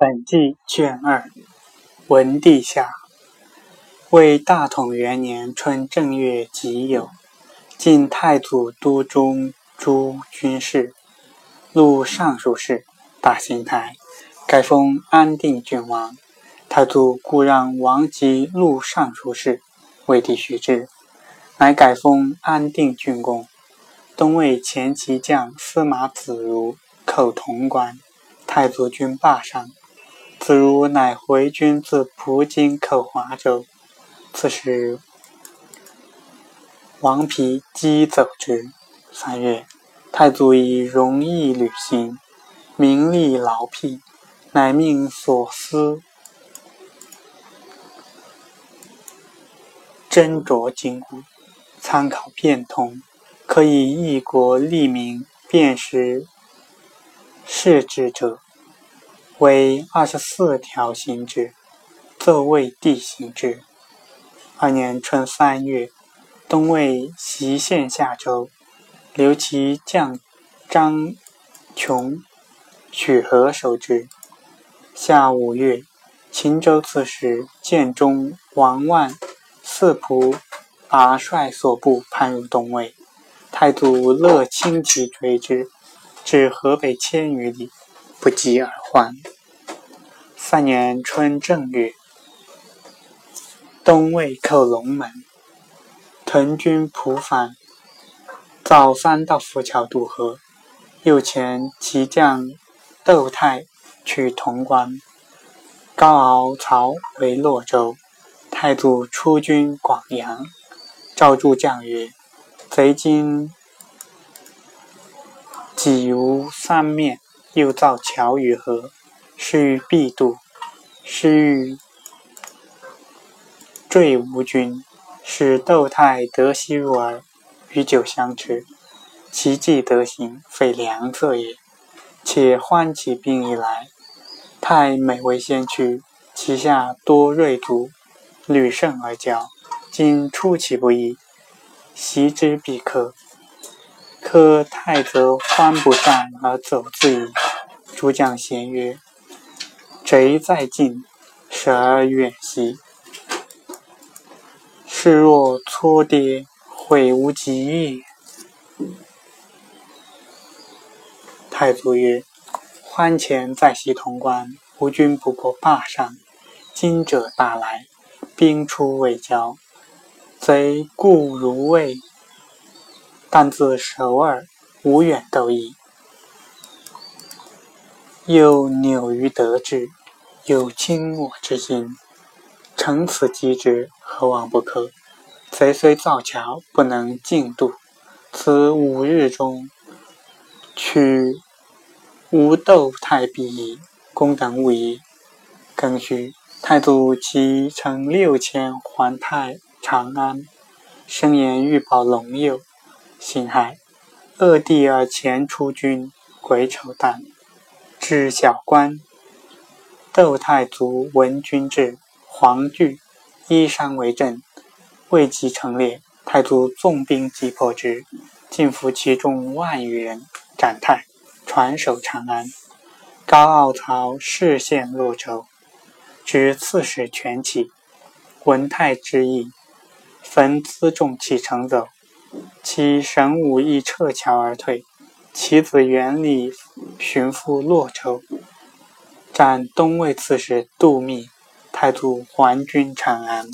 本纪卷二，文帝下，为大统元年春正月己酉，晋太祖都中诸军事，录尚书事，大行台，改封安定郡王。太祖故让王吉录尚书事，为帝许之，乃改封安定郡公。东魏前骑将司马子如寇潼关，太祖军罢上。子如乃回军自蒲津寇华州，此时王丕击走之。三月，太祖以容易履行，名利劳辟，乃命所司斟酌经古，参考变通，可以一国利民，辨识是之者。为二十四条行之，奏为帝行之。二年春三月，东魏袭县下州，留其将张琼、许和守之。夏五月，秦州刺史建中王万四仆拔帅所部叛入东魏，太祖乐轻骑追之，至河北千余里。不及而还。三年春正月，东魏寇龙门，屯军蒲反，早三到浮桥渡河。右前骑将窦泰取潼关，高敖曹为洛州。太祖出军广阳，召诸将曰：“贼今己无三面。”又造桥与河，是欲必渡；是欲坠吴军，使窦泰得西入耳，与酒相持。其计得行，非良策也。且欢起病以来，太每为先驱，其下多锐卒，屡胜而骄。今出其不意，袭之必克。可太则欢不战而走自矣。诸将咸曰：“贼在近，舍而远兮，是若挫跌，悔无及也。”太祖曰：“欢前在西潼关，吴军不过霸上，今者大来，兵出未交，贼固如魏。”但自首尔，无远斗矣。又纽于得志，有轻我之心。乘此机之，何往不可？贼虽造桥，不能进渡。此五日中，取无斗太必矣。公等勿疑。庚戌，太祖启乘六千还太长安，声言欲保龙右。辛亥，恶帝而前出军，癸丑旦，至小关。窦太祖闻军至，惶惧，依山为阵，未及成列，太祖纵兵击破之，尽俘其众万余人，斩太，传守长安。高傲曹视县洛州，知刺史全起，闻太之意，焚辎重启程走。其神武亦撤墙而退，其子元礼寻复洛州，斩东魏刺史杜密，太祖还军长安。